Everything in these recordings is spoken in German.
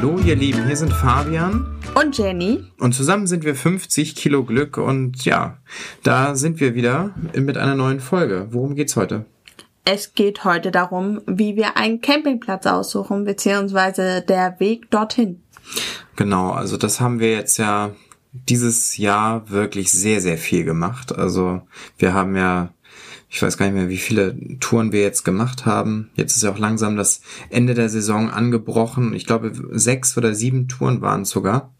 Hallo ihr Lieben, hier sind Fabian und Jenny. Und zusammen sind wir 50 Kilo Glück und ja, da sind wir wieder mit einer neuen Folge. Worum geht's heute? Es geht heute darum, wie wir einen Campingplatz aussuchen, beziehungsweise der Weg dorthin. Genau, also das haben wir jetzt ja dieses Jahr wirklich sehr, sehr viel gemacht. Also wir haben ja ich weiß gar nicht mehr, wie viele Touren wir jetzt gemacht haben. Jetzt ist ja auch langsam das Ende der Saison angebrochen. Ich glaube, sechs oder sieben Touren waren es sogar.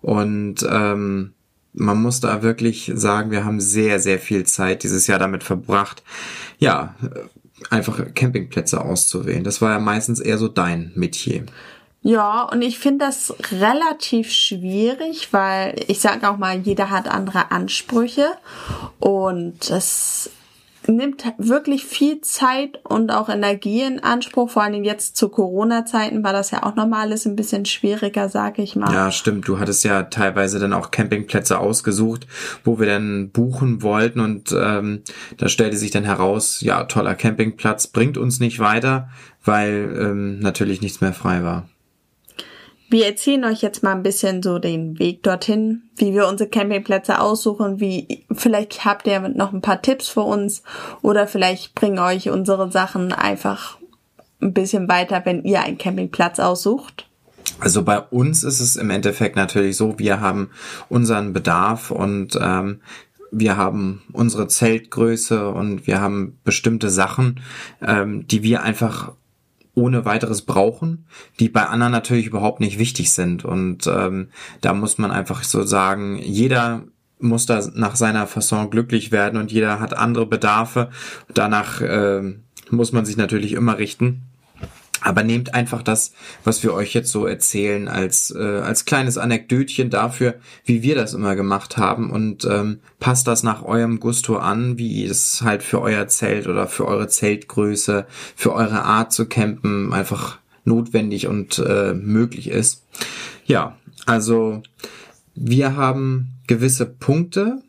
Und ähm, man muss da wirklich sagen, wir haben sehr, sehr viel Zeit dieses Jahr damit verbracht, ja, einfach Campingplätze auszuwählen. Das war ja meistens eher so dein Metier. Ja, und ich finde das relativ schwierig, weil ich sage auch mal, jeder hat andere Ansprüche und das nimmt wirklich viel Zeit und auch Energie in Anspruch. Vor allem jetzt zu Corona-Zeiten war das ja auch nochmal alles ein bisschen schwieriger, sage ich mal. Ja, stimmt. Du hattest ja teilweise dann auch Campingplätze ausgesucht, wo wir dann buchen wollten und ähm, da stellte sich dann heraus, ja, toller Campingplatz bringt uns nicht weiter, weil ähm, natürlich nichts mehr frei war. Wir erzählen euch jetzt mal ein bisschen so den Weg dorthin, wie wir unsere Campingplätze aussuchen, wie, vielleicht habt ihr noch ein paar Tipps für uns oder vielleicht bringen euch unsere Sachen einfach ein bisschen weiter, wenn ihr einen Campingplatz aussucht. Also bei uns ist es im Endeffekt natürlich so, wir haben unseren Bedarf und ähm, wir haben unsere Zeltgröße und wir haben bestimmte Sachen, ähm, die wir einfach ohne weiteres brauchen, die bei anderen natürlich überhaupt nicht wichtig sind. Und ähm, da muss man einfach so sagen, jeder muss da nach seiner Fasson glücklich werden und jeder hat andere Bedarfe. Danach äh, muss man sich natürlich immer richten. Aber nehmt einfach das, was wir euch jetzt so erzählen, als, äh, als kleines Anekdötchen dafür, wie wir das immer gemacht haben und ähm, passt das nach eurem Gusto an, wie es halt für euer Zelt oder für eure Zeltgröße, für eure Art zu campen einfach notwendig und äh, möglich ist. Ja, also wir haben gewisse Punkte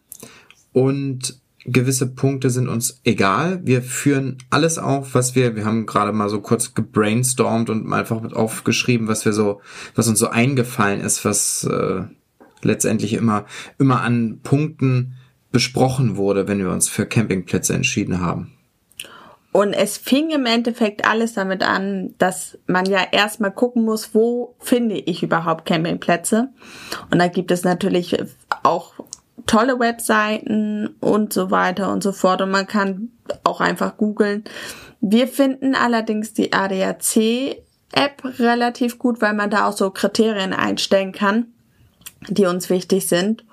und gewisse Punkte sind uns egal. Wir führen alles auf, was wir, wir haben gerade mal so kurz gebrainstormt und einfach mit aufgeschrieben, was wir so, was uns so eingefallen ist, was äh, letztendlich immer, immer an Punkten besprochen wurde, wenn wir uns für Campingplätze entschieden haben. Und es fing im Endeffekt alles damit an, dass man ja erstmal gucken muss, wo finde ich überhaupt Campingplätze. Und da gibt es natürlich auch tolle Webseiten und so weiter und so fort. Und man kann auch einfach googeln. Wir finden allerdings die ADAC-App relativ gut, weil man da auch so Kriterien einstellen kann, die uns wichtig sind.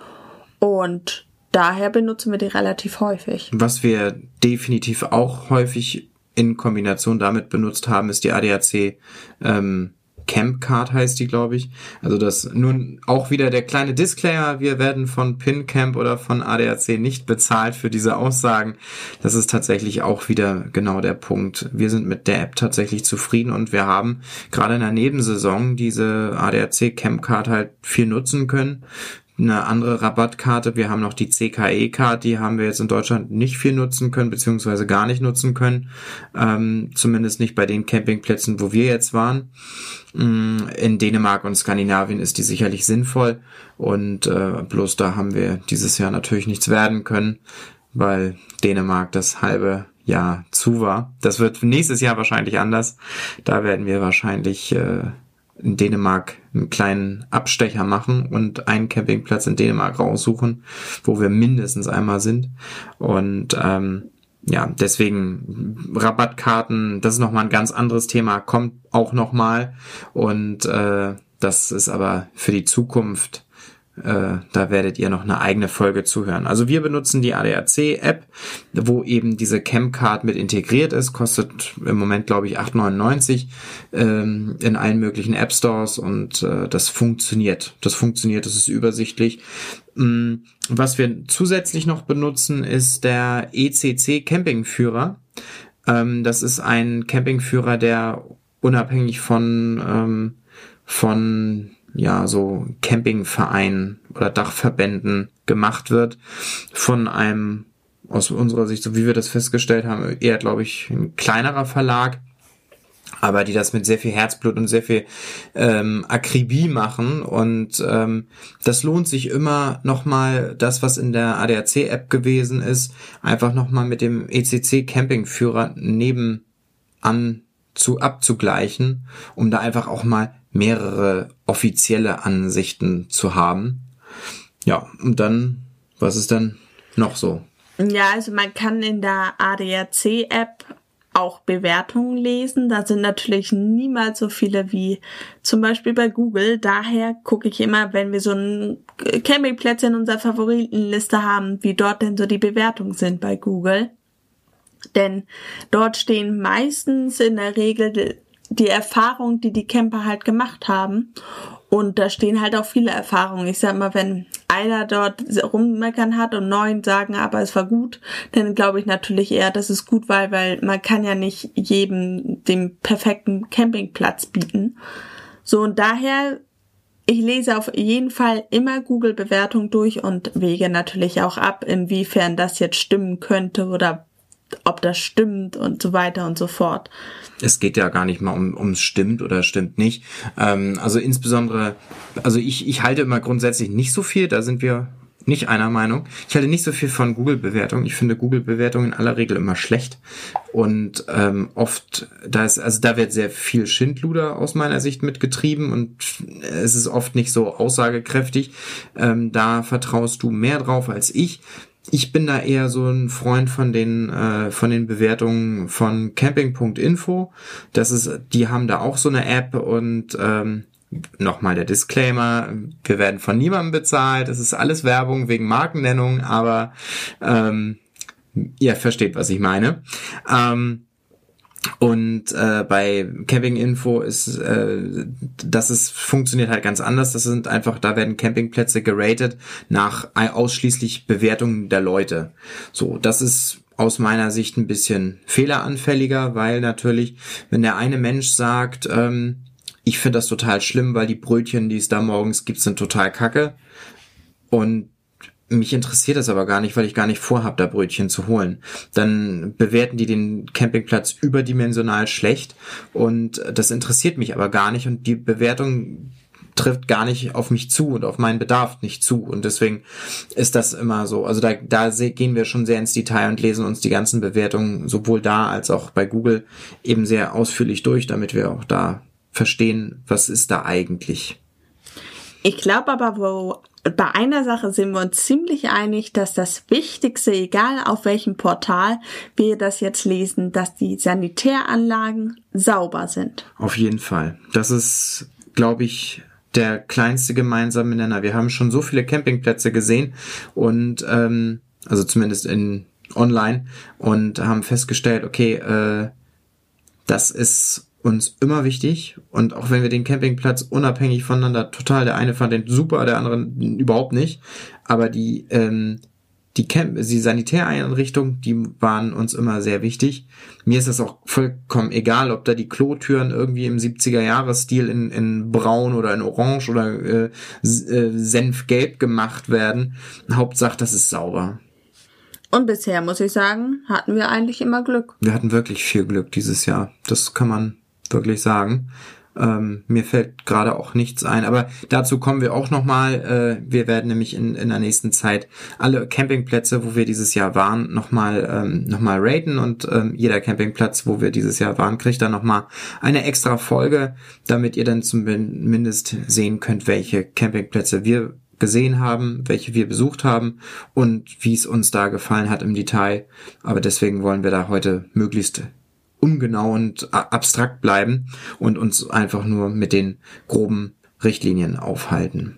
Und daher benutzen wir die relativ häufig. Was wir definitiv auch häufig in Kombination damit benutzt haben, ist die ADAC ähm, Camp Card heißt die, glaube ich. Also das nun auch wieder der kleine Disclaimer. Wir werden von PinCamp oder von ADAC nicht bezahlt für diese Aussagen. Das ist tatsächlich auch wieder genau der Punkt. Wir sind mit der App tatsächlich zufrieden und wir haben gerade in der Nebensaison diese ADAC Camp Card halt viel nutzen können eine andere Rabattkarte. Wir haben noch die CKE-Card, die haben wir jetzt in Deutschland nicht viel nutzen können, beziehungsweise gar nicht nutzen können. Ähm, zumindest nicht bei den Campingplätzen, wo wir jetzt waren. Mm, in Dänemark und Skandinavien ist die sicherlich sinnvoll. Und äh, bloß da haben wir dieses Jahr natürlich nichts werden können, weil Dänemark das halbe Jahr zu war. Das wird nächstes Jahr wahrscheinlich anders. Da werden wir wahrscheinlich äh, in Dänemark einen kleinen Abstecher machen und einen Campingplatz in Dänemark raussuchen, wo wir mindestens einmal sind. Und ähm, ja, deswegen Rabattkarten, das ist nochmal ein ganz anderes Thema, kommt auch nochmal. Und äh, das ist aber für die Zukunft äh, da werdet ihr noch eine eigene Folge zuhören. Also wir benutzen die ADAC-App, wo eben diese Camcard mit integriert ist. Kostet im Moment, glaube ich, 8,99 ähm, in allen möglichen App Stores und äh, das funktioniert. Das funktioniert, das ist übersichtlich. Ähm, was wir zusätzlich noch benutzen, ist der ECC Campingführer. Ähm, das ist ein Campingführer, der unabhängig von, ähm, von ja, so Campingvereinen oder Dachverbänden gemacht wird von einem, aus unserer Sicht, so wie wir das festgestellt haben, eher, glaube ich, ein kleinerer Verlag. aber die das mit sehr viel Herzblut und sehr viel ähm, Akribie machen und ähm, das lohnt sich immer nochmal das, was in der ADAC-App gewesen ist, einfach nochmal mit dem ECC-Campingführer nebenan zu abzugleichen, um da einfach auch mal mehrere offizielle Ansichten zu haben. Ja, und dann, was ist dann noch so? Ja, also man kann in der ADAC-App auch Bewertungen lesen. Da sind natürlich niemals so viele wie zum Beispiel bei Google. Daher gucke ich immer, wenn wir so ein Campingplätze in unserer Favoritenliste haben, wie dort denn so die Bewertungen sind bei Google. Denn dort stehen meistens in der Regel die Erfahrung, die die Camper halt gemacht haben. Und da stehen halt auch viele Erfahrungen. Ich sag mal, wenn einer dort rummeckern hat und neun sagen, aber es war gut, dann glaube ich natürlich eher, dass es gut war, weil man kann ja nicht jedem den perfekten Campingplatz bieten. So und daher ich lese auf jeden Fall immer Google-Bewertung durch und wege natürlich auch ab, inwiefern das jetzt stimmen könnte oder ob das stimmt und so weiter und so fort. Es geht ja gar nicht mal um ums stimmt oder stimmt nicht. Ähm, also insbesondere, also ich, ich halte immer grundsätzlich nicht so viel, da sind wir nicht einer Meinung. Ich halte nicht so viel von Google-Bewertungen. Ich finde Google-Bewertungen in aller Regel immer schlecht. Und ähm, oft, da ist, also da wird sehr viel Schindluder aus meiner Sicht mitgetrieben und es ist oft nicht so aussagekräftig. Ähm, da vertraust du mehr drauf als ich ich bin da eher so ein Freund von den äh, von den Bewertungen von Camping.info. Das ist, die haben da auch so eine App und ähm, nochmal der Disclaimer: Wir werden von niemandem bezahlt. Das ist alles Werbung wegen Markennennung, aber ähm, ihr versteht, was ich meine. Ähm, und äh, bei Camping Info ist äh, das ist funktioniert halt ganz anders. Das sind einfach, da werden Campingplätze geratet nach ausschließlich Bewertungen der Leute. So, das ist aus meiner Sicht ein bisschen fehleranfälliger, weil natürlich, wenn der eine Mensch sagt, ähm, ich finde das total schlimm, weil die Brötchen, die es da morgens gibt, sind total kacke. Und mich interessiert das aber gar nicht, weil ich gar nicht vorhab, da Brötchen zu holen. Dann bewerten die den Campingplatz überdimensional schlecht und das interessiert mich aber gar nicht und die Bewertung trifft gar nicht auf mich zu und auf meinen Bedarf nicht zu und deswegen ist das immer so. Also da, da gehen wir schon sehr ins Detail und lesen uns die ganzen Bewertungen sowohl da als auch bei Google eben sehr ausführlich durch, damit wir auch da verstehen, was ist da eigentlich. Ich glaube aber, wo bei einer Sache sind wir uns ziemlich einig, dass das Wichtigste, egal auf welchem Portal wir das jetzt lesen, dass die Sanitäranlagen sauber sind. Auf jeden Fall. Das ist, glaube ich, der kleinste gemeinsame Nenner. Wir haben schon so viele Campingplätze gesehen und ähm, also zumindest in online und haben festgestellt, okay, äh, das ist uns immer wichtig und auch wenn wir den Campingplatz unabhängig voneinander total, der eine fand den super, der andere überhaupt nicht, aber die ähm, die Camp die Sanitäreinrichtung, die waren uns immer sehr wichtig. Mir ist das auch vollkommen egal, ob da die Klotüren irgendwie im 70er Jahres Stil in, in braun oder in orange oder äh, äh, senfgelb gemacht werden. Hauptsache, das ist sauber. Und bisher muss ich sagen, hatten wir eigentlich immer Glück. Wir hatten wirklich viel Glück dieses Jahr. Das kann man wirklich sagen. Ähm, mir fällt gerade auch nichts ein, aber dazu kommen wir auch nochmal. Äh, wir werden nämlich in, in der nächsten Zeit alle Campingplätze, wo wir dieses Jahr waren, nochmal ähm, noch raten und ähm, jeder Campingplatz, wo wir dieses Jahr waren, kriegt dann nochmal eine extra Folge, damit ihr dann zumindest sehen könnt, welche Campingplätze wir gesehen haben, welche wir besucht haben und wie es uns da gefallen hat im Detail. Aber deswegen wollen wir da heute möglichst ungenau und abstrakt bleiben und uns einfach nur mit den groben Richtlinien aufhalten.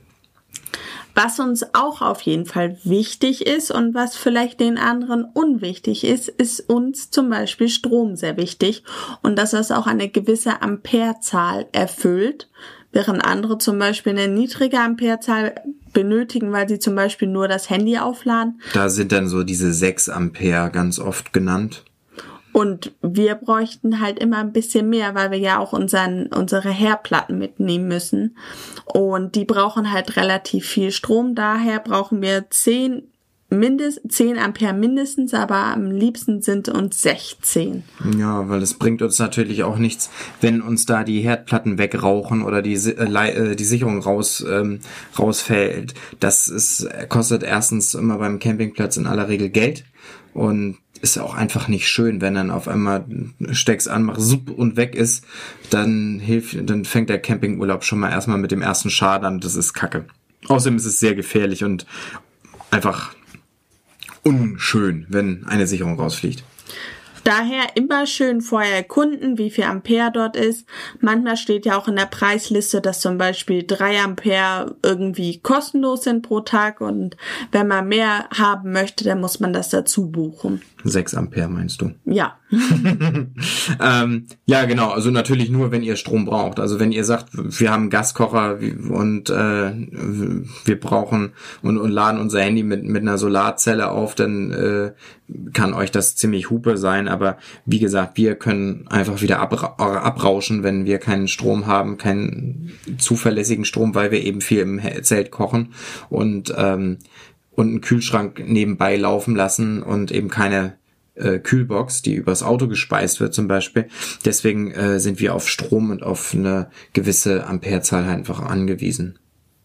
Was uns auch auf jeden Fall wichtig ist und was vielleicht den anderen unwichtig ist, ist uns zum Beispiel Strom sehr wichtig und dass es auch eine gewisse Amperezahl erfüllt, während andere zum Beispiel eine niedrige Amperezahl benötigen, weil sie zum Beispiel nur das Handy aufladen. Da sind dann so diese 6 Ampere ganz oft genannt. Und wir bräuchten halt immer ein bisschen mehr, weil wir ja auch unseren, unsere Herdplatten mitnehmen müssen. Und die brauchen halt relativ viel Strom. Daher brauchen wir 10 mindest 10 Ampere mindestens, aber am liebsten sind uns 16. Ja, weil es bringt uns natürlich auch nichts, wenn uns da die Herdplatten wegrauchen oder die, äh, die Sicherung raus, ähm, rausfällt. Das ist, kostet erstens immer beim Campingplatz in aller Regel Geld und ist auch einfach nicht schön, wenn dann auf einmal steckst an, mach sup und weg ist, dann hilft, dann fängt der Campingurlaub schon mal erstmal mit dem ersten Schad an, das ist kacke. Außerdem ist es sehr gefährlich und einfach unschön, wenn eine Sicherung rausfliegt. Daher immer schön vorher erkunden, wie viel Ampere dort ist. Manchmal steht ja auch in der Preisliste, dass zum Beispiel drei Ampere irgendwie kostenlos sind pro Tag und wenn man mehr haben möchte, dann muss man das dazu buchen. 6 Ampere meinst du? Ja. ähm, ja, genau. Also natürlich nur, wenn ihr Strom braucht. Also wenn ihr sagt, wir haben Gaskocher und äh, wir brauchen und, und laden unser Handy mit, mit einer Solarzelle auf, dann äh, kann euch das ziemlich Hupe sein. Aber wie gesagt, wir können einfach wieder abra abrauschen, wenn wir keinen Strom haben, keinen zuverlässigen Strom, weil wir eben viel im Zelt kochen. Und ähm, und einen Kühlschrank nebenbei laufen lassen und eben keine äh, Kühlbox, die übers Auto gespeist wird zum Beispiel. Deswegen äh, sind wir auf Strom und auf eine gewisse Amperezahl halt einfach angewiesen.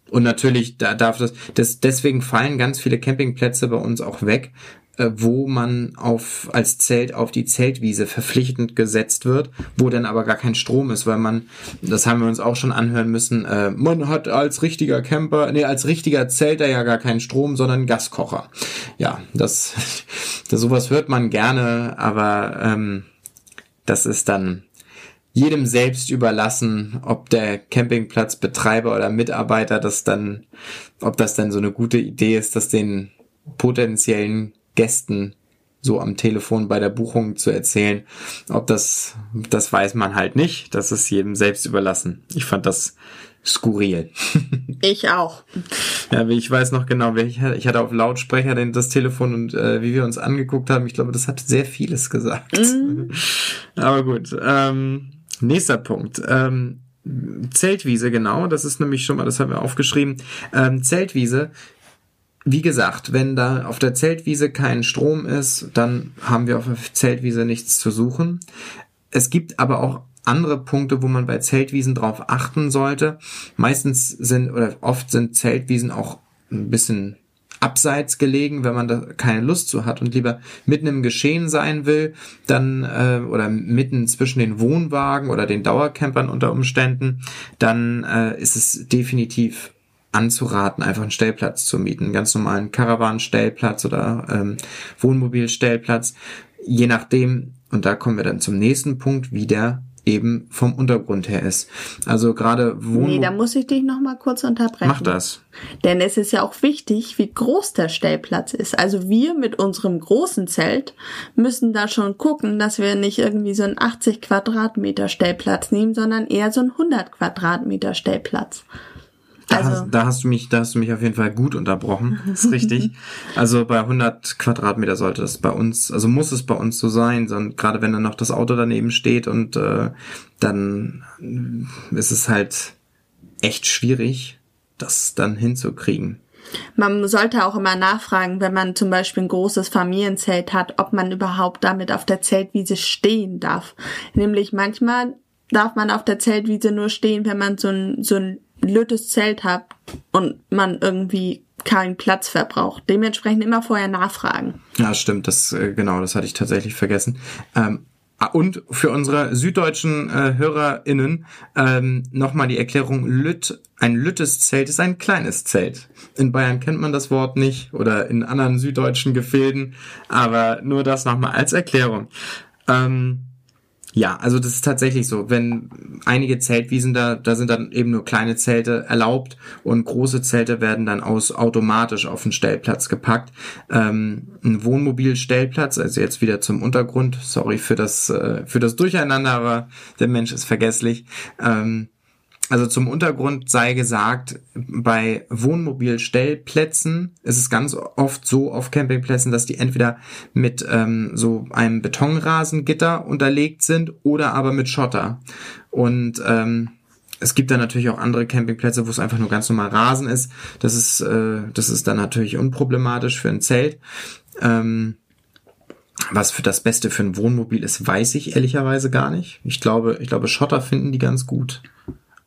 Und natürlich da darf das, das, deswegen fallen ganz viele Campingplätze bei uns auch weg, wo man auf als Zelt auf die Zeltwiese verpflichtend gesetzt wird, wo dann aber gar kein Strom ist, weil man, das haben wir uns auch schon anhören müssen, äh, man hat als richtiger Camper, nee, als richtiger Zelter ja gar keinen Strom, sondern Gaskocher. Ja, das, das sowas hört man gerne, aber ähm, das ist dann jedem selbst überlassen, ob der Campingplatzbetreiber oder Mitarbeiter das dann, ob das dann so eine gute Idee ist, dass den potenziellen Gästen so am Telefon bei der Buchung zu erzählen. Ob das, das weiß man halt nicht. Das ist jedem selbst überlassen. Ich fand das skurril. Ich auch. Ja, ich weiß noch genau, ich hatte auf Lautsprecher das Telefon und äh, wie wir uns angeguckt haben, ich glaube, das hat sehr vieles gesagt. Mm. Aber gut. Ähm, nächster Punkt. Ähm, Zeltwiese, genau, das ist nämlich schon mal, das haben wir aufgeschrieben. Ähm, Zeltwiese wie gesagt, wenn da auf der Zeltwiese kein Strom ist, dann haben wir auf der Zeltwiese nichts zu suchen. Es gibt aber auch andere Punkte, wo man bei Zeltwiesen drauf achten sollte. Meistens sind oder oft sind Zeltwiesen auch ein bisschen abseits gelegen, wenn man da keine Lust zu hat und lieber mitten im Geschehen sein will, dann äh, oder mitten zwischen den Wohnwagen oder den Dauercampern unter Umständen, dann äh, ist es definitiv anzuraten, einfach einen Stellplatz zu mieten, einen ganz normalen Caravan-Stellplatz oder ähm, Wohnmobilstellplatz, je nachdem, und da kommen wir dann zum nächsten Punkt, wie der eben vom Untergrund her ist. Also gerade Wohnmobil... Nee, da muss ich dich noch mal kurz unterbrechen. Mach das. Denn es ist ja auch wichtig, wie groß der Stellplatz ist. Also wir mit unserem großen Zelt müssen da schon gucken, dass wir nicht irgendwie so einen 80 Quadratmeter Stellplatz nehmen, sondern eher so einen 100 Quadratmeter Stellplatz. Da, also. hast, da hast du mich, da hast du mich auf jeden Fall gut unterbrochen. Das ist richtig. Also bei 100 Quadratmeter sollte das bei uns, also muss es bei uns so sein, sondern gerade wenn dann noch das Auto daneben steht und äh, dann ist es halt echt schwierig, das dann hinzukriegen. Man sollte auch immer nachfragen, wenn man zum Beispiel ein großes Familienzelt hat, ob man überhaupt damit auf der Zeltwiese stehen darf. Nämlich manchmal darf man auf der Zeltwiese nur stehen, wenn man so ein, so ein lüttes Zelt habt und man irgendwie keinen Platz verbraucht. Dementsprechend immer vorher nachfragen. Ja, stimmt. Das äh, genau, das hatte ich tatsächlich vergessen. Ähm, ah, und für unsere süddeutschen äh, HörerInnen ähm, nochmal die Erklärung, Lütt, ein lüttes Zelt ist ein kleines Zelt. In Bayern kennt man das Wort nicht oder in anderen süddeutschen Gefilden, aber nur das nochmal als Erklärung. Ähm, ja, also das ist tatsächlich so. Wenn einige Zeltwiesen da, da sind dann eben nur kleine Zelte erlaubt und große Zelte werden dann aus automatisch auf den Stellplatz gepackt. Ähm, ein Wohnmobilstellplatz, also jetzt wieder zum Untergrund. Sorry für das äh, für das Durcheinander, aber der Mensch ist vergesslich. Ähm, also zum Untergrund sei gesagt, bei Wohnmobilstellplätzen ist es ganz oft so auf Campingplätzen, dass die entweder mit ähm, so einem Betonrasengitter unterlegt sind oder aber mit Schotter. Und ähm, es gibt dann natürlich auch andere Campingplätze, wo es einfach nur ganz normal Rasen ist. Das ist, äh, das ist dann natürlich unproblematisch für ein Zelt. Ähm, was für das Beste für ein Wohnmobil ist, weiß ich ehrlicherweise gar nicht. Ich glaube, ich glaube, Schotter finden die ganz gut.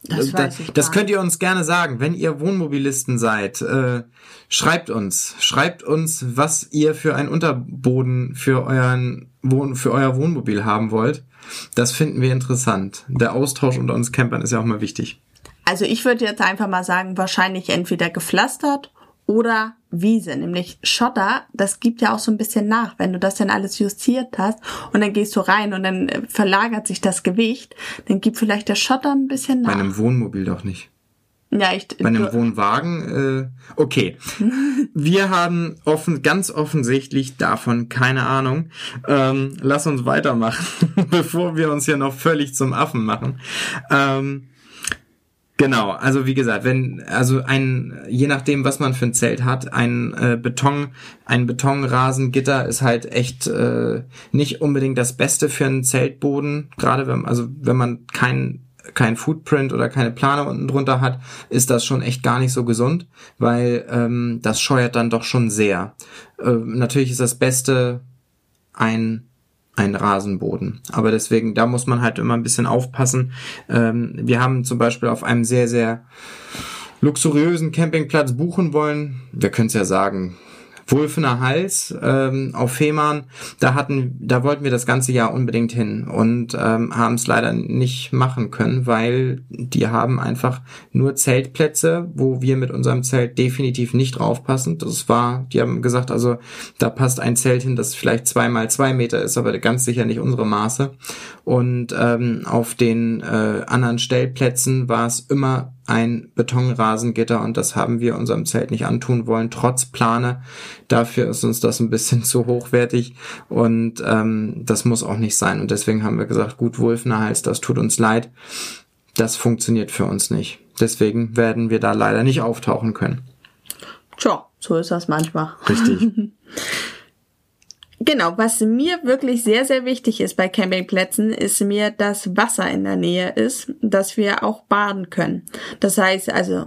Das, ich das könnt ihr uns gerne sagen, wenn ihr Wohnmobilisten seid. Äh, schreibt uns, schreibt uns, was ihr für einen Unterboden für euren Wohn für euer Wohnmobil haben wollt. Das finden wir interessant. Der Austausch unter uns Campern ist ja auch mal wichtig. Also ich würde jetzt einfach mal sagen, wahrscheinlich entweder gepflastert oder Wiese, nämlich Schotter, das gibt ja auch so ein bisschen nach, wenn du das dann alles justiert hast und dann gehst du rein und dann äh, verlagert sich das Gewicht, dann gibt vielleicht der Schotter ein bisschen nach. Bei einem Wohnmobil doch nicht. Ja, ich, Bei einem Wohnwagen, äh, okay. Wir haben offen, ganz offensichtlich davon keine Ahnung. Ähm, lass uns weitermachen, bevor wir uns hier noch völlig zum Affen machen. Ähm, Genau, also wie gesagt, wenn, also ein, je nachdem, was man für ein Zelt hat, ein äh, Beton, ein Betonrasengitter ist halt echt äh, nicht unbedingt das Beste für einen Zeltboden. Gerade wenn, also wenn man kein kein Footprint oder keine Plane unten drunter hat, ist das schon echt gar nicht so gesund, weil ähm, das scheuert dann doch schon sehr. Äh, natürlich ist das Beste ein ein Rasenboden. Aber deswegen, da muss man halt immer ein bisschen aufpassen. Ähm, wir haben zum Beispiel auf einem sehr, sehr luxuriösen Campingplatz buchen wollen. Wir können es ja sagen, Wulfener Hals ähm, auf Fehmarn, da hatten, da wollten wir das ganze Jahr unbedingt hin und ähm, haben es leider nicht machen können, weil die haben einfach nur Zeltplätze, wo wir mit unserem Zelt definitiv nicht draufpassen. Das war, die haben gesagt, also da passt ein Zelt hin, das vielleicht zwei mal zwei Meter ist, aber ganz sicher nicht unsere Maße. Und ähm, auf den äh, anderen Stellplätzen war es immer ein Betonrasengitter und das haben wir unserem Zelt nicht antun wollen, trotz Plane. Dafür ist uns das ein bisschen zu hochwertig und ähm, das muss auch nicht sein. Und deswegen haben wir gesagt, gut, Wulfner Hals, das tut uns leid. Das funktioniert für uns nicht. Deswegen werden wir da leider nicht auftauchen können. Tja, so ist das manchmal. Richtig. Genau, was mir wirklich sehr, sehr wichtig ist bei Campingplätzen, ist mir, dass Wasser in der Nähe ist, dass wir auch baden können. Das heißt also,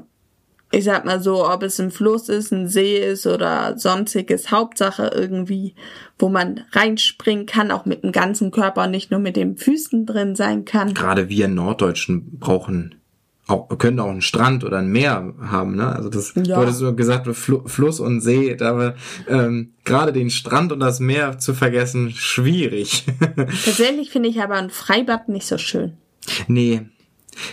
ich sag mal so, ob es ein Fluss ist, ein See ist oder sonstiges, Hauptsache irgendwie, wo man reinspringen kann, auch mit dem ganzen Körper, nicht nur mit den Füßen drin sein kann. Gerade wir Norddeutschen brauchen auch, können auch einen Strand oder ein Meer haben, ne? Also das Ja. wurde so gesagt, Fl Fluss und See, aber ähm, gerade den Strand und das Meer zu vergessen, schwierig. Tatsächlich finde ich aber ein Freibad nicht so schön. nee.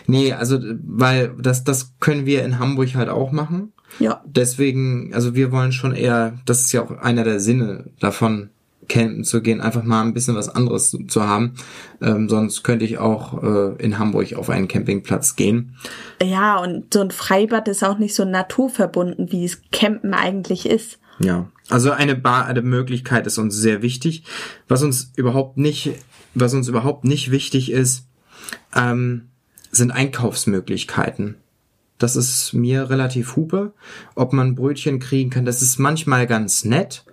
Nee, also weil das, das können wir in Hamburg halt auch machen. Ja. Deswegen, also wir wollen schon eher, das ist ja auch einer der Sinne davon, campen zu gehen, einfach mal ein bisschen was anderes zu haben. Ähm, sonst könnte ich auch äh, in Hamburg auf einen Campingplatz gehen. Ja, und so ein Freibad ist auch nicht so naturverbunden, wie es Campen eigentlich ist. Ja, also eine Bar, eine Möglichkeit ist uns sehr wichtig. Was uns überhaupt nicht, was uns überhaupt nicht wichtig ist, ähm, sind Einkaufsmöglichkeiten. Das ist mir relativ hupe, ob man Brötchen kriegen kann. Das ist manchmal ganz nett,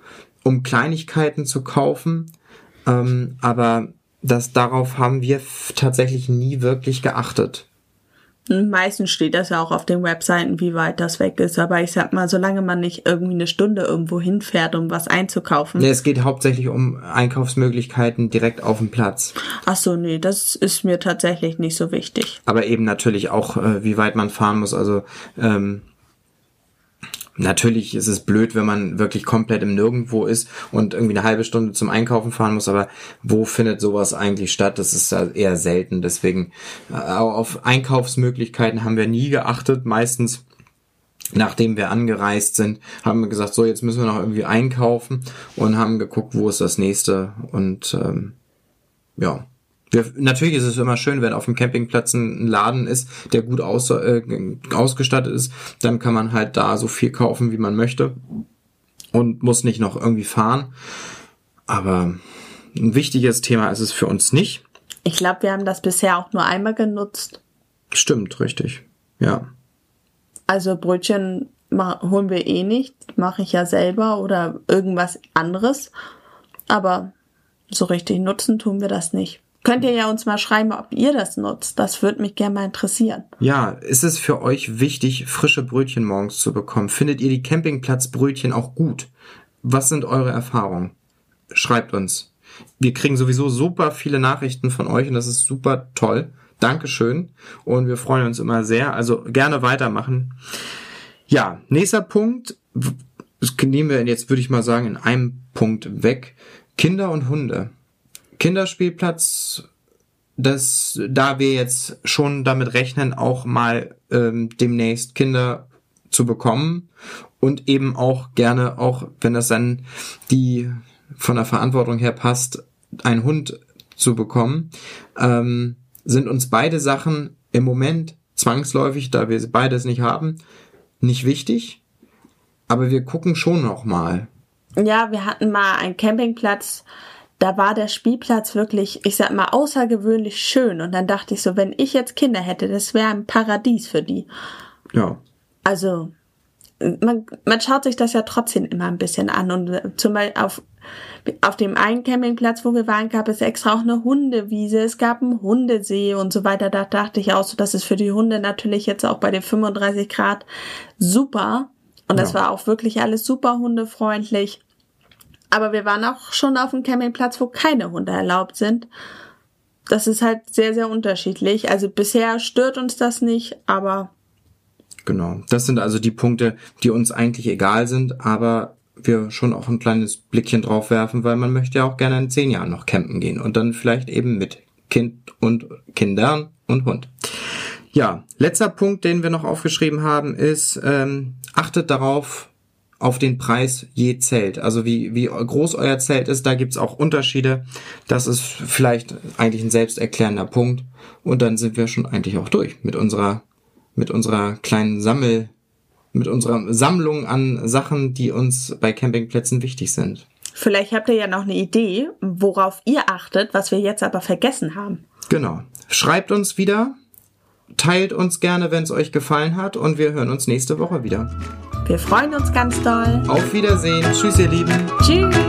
um Kleinigkeiten zu kaufen, ähm, aber das darauf haben wir tatsächlich nie wirklich geachtet. Meistens steht das ja auch auf den Webseiten, wie weit das weg ist. Aber ich sag mal, solange man nicht irgendwie eine Stunde irgendwo hinfährt, um was einzukaufen. Nee, es geht hauptsächlich um Einkaufsmöglichkeiten direkt auf dem Platz. Ach so, nee, das ist mir tatsächlich nicht so wichtig. aber eben natürlich auch, äh, wie weit man fahren muss. Also ähm, natürlich ist es blöd, wenn man wirklich komplett im Nirgendwo ist und irgendwie eine halbe Stunde zum Einkaufen fahren muss. Aber wo findet sowas eigentlich statt? Das ist eher selten. Deswegen äh, auf Einkaufsmöglichkeiten haben wir nie geachtet. Meistens nachdem wir angereist sind, haben wir gesagt, so jetzt müssen wir noch irgendwie einkaufen und haben geguckt, wo ist das nächste und ähm, ja. Natürlich ist es immer schön, wenn auf dem Campingplatz ein Laden ist, der gut aus, äh, ausgestattet ist, dann kann man halt da so viel kaufen, wie man möchte und muss nicht noch irgendwie fahren. Aber ein wichtiges Thema ist es für uns nicht. Ich glaube, wir haben das bisher auch nur einmal genutzt. Stimmt, richtig. Ja. Also Brötchen holen wir eh nicht, mache ich ja selber oder irgendwas anderes. Aber so richtig nutzen tun wir das nicht. Könnt ihr ja uns mal schreiben, ob ihr das nutzt. Das würde mich gerne mal interessieren. Ja, ist es für euch wichtig, frische Brötchen morgens zu bekommen? Findet ihr die Campingplatzbrötchen auch gut? Was sind eure Erfahrungen? Schreibt uns. Wir kriegen sowieso super viele Nachrichten von euch und das ist super toll. Dankeschön. Und wir freuen uns immer sehr. Also gerne weitermachen. Ja, nächster Punkt. Das nehmen wir jetzt, würde ich mal sagen, in einem Punkt weg. Kinder und Hunde. Kinderspielplatz, das, da wir jetzt schon damit rechnen, auch mal ähm, demnächst Kinder zu bekommen und eben auch gerne, auch wenn das dann die von der Verantwortung her passt, einen Hund zu bekommen, ähm, sind uns beide Sachen im Moment zwangsläufig, da wir beides nicht haben, nicht wichtig. Aber wir gucken schon noch mal. Ja, wir hatten mal einen Campingplatz, da war der Spielplatz wirklich, ich sag mal, außergewöhnlich schön. Und dann dachte ich so, wenn ich jetzt Kinder hätte, das wäre ein Paradies für die. Ja. Also, man, man schaut sich das ja trotzdem immer ein bisschen an. Und zum Beispiel auf, auf dem einen Campingplatz, wo wir waren, gab es extra auch eine Hundewiese, es gab einen Hundesee und so weiter. Da dachte ich auch so, das ist für die Hunde natürlich jetzt auch bei den 35 Grad super. Und das ja. war auch wirklich alles super hundefreundlich. Aber wir waren auch schon auf einem Campingplatz, wo keine Hunde erlaubt sind. Das ist halt sehr, sehr unterschiedlich. Also bisher stört uns das nicht, aber. Genau. Das sind also die Punkte, die uns eigentlich egal sind, aber wir schon auch ein kleines Blickchen drauf werfen, weil man möchte ja auch gerne in zehn Jahren noch campen gehen und dann vielleicht eben mit Kind und Kindern und Hund. Ja, letzter Punkt, den wir noch aufgeschrieben haben, ist, ähm, achtet darauf, auf den Preis je Zelt. Also wie, wie groß euer Zelt ist, da gibt's auch Unterschiede. Das ist vielleicht eigentlich ein selbsterklärender Punkt. Und dann sind wir schon eigentlich auch durch mit unserer, mit unserer kleinen Sammel, mit unserer Sammlung an Sachen, die uns bei Campingplätzen wichtig sind. Vielleicht habt ihr ja noch eine Idee, worauf ihr achtet, was wir jetzt aber vergessen haben. Genau. Schreibt uns wieder, teilt uns gerne, wenn es euch gefallen hat und wir hören uns nächste Woche wieder. Wir freuen uns ganz doll. Auf Wiedersehen. Tschüss, ihr Lieben. Tschüss.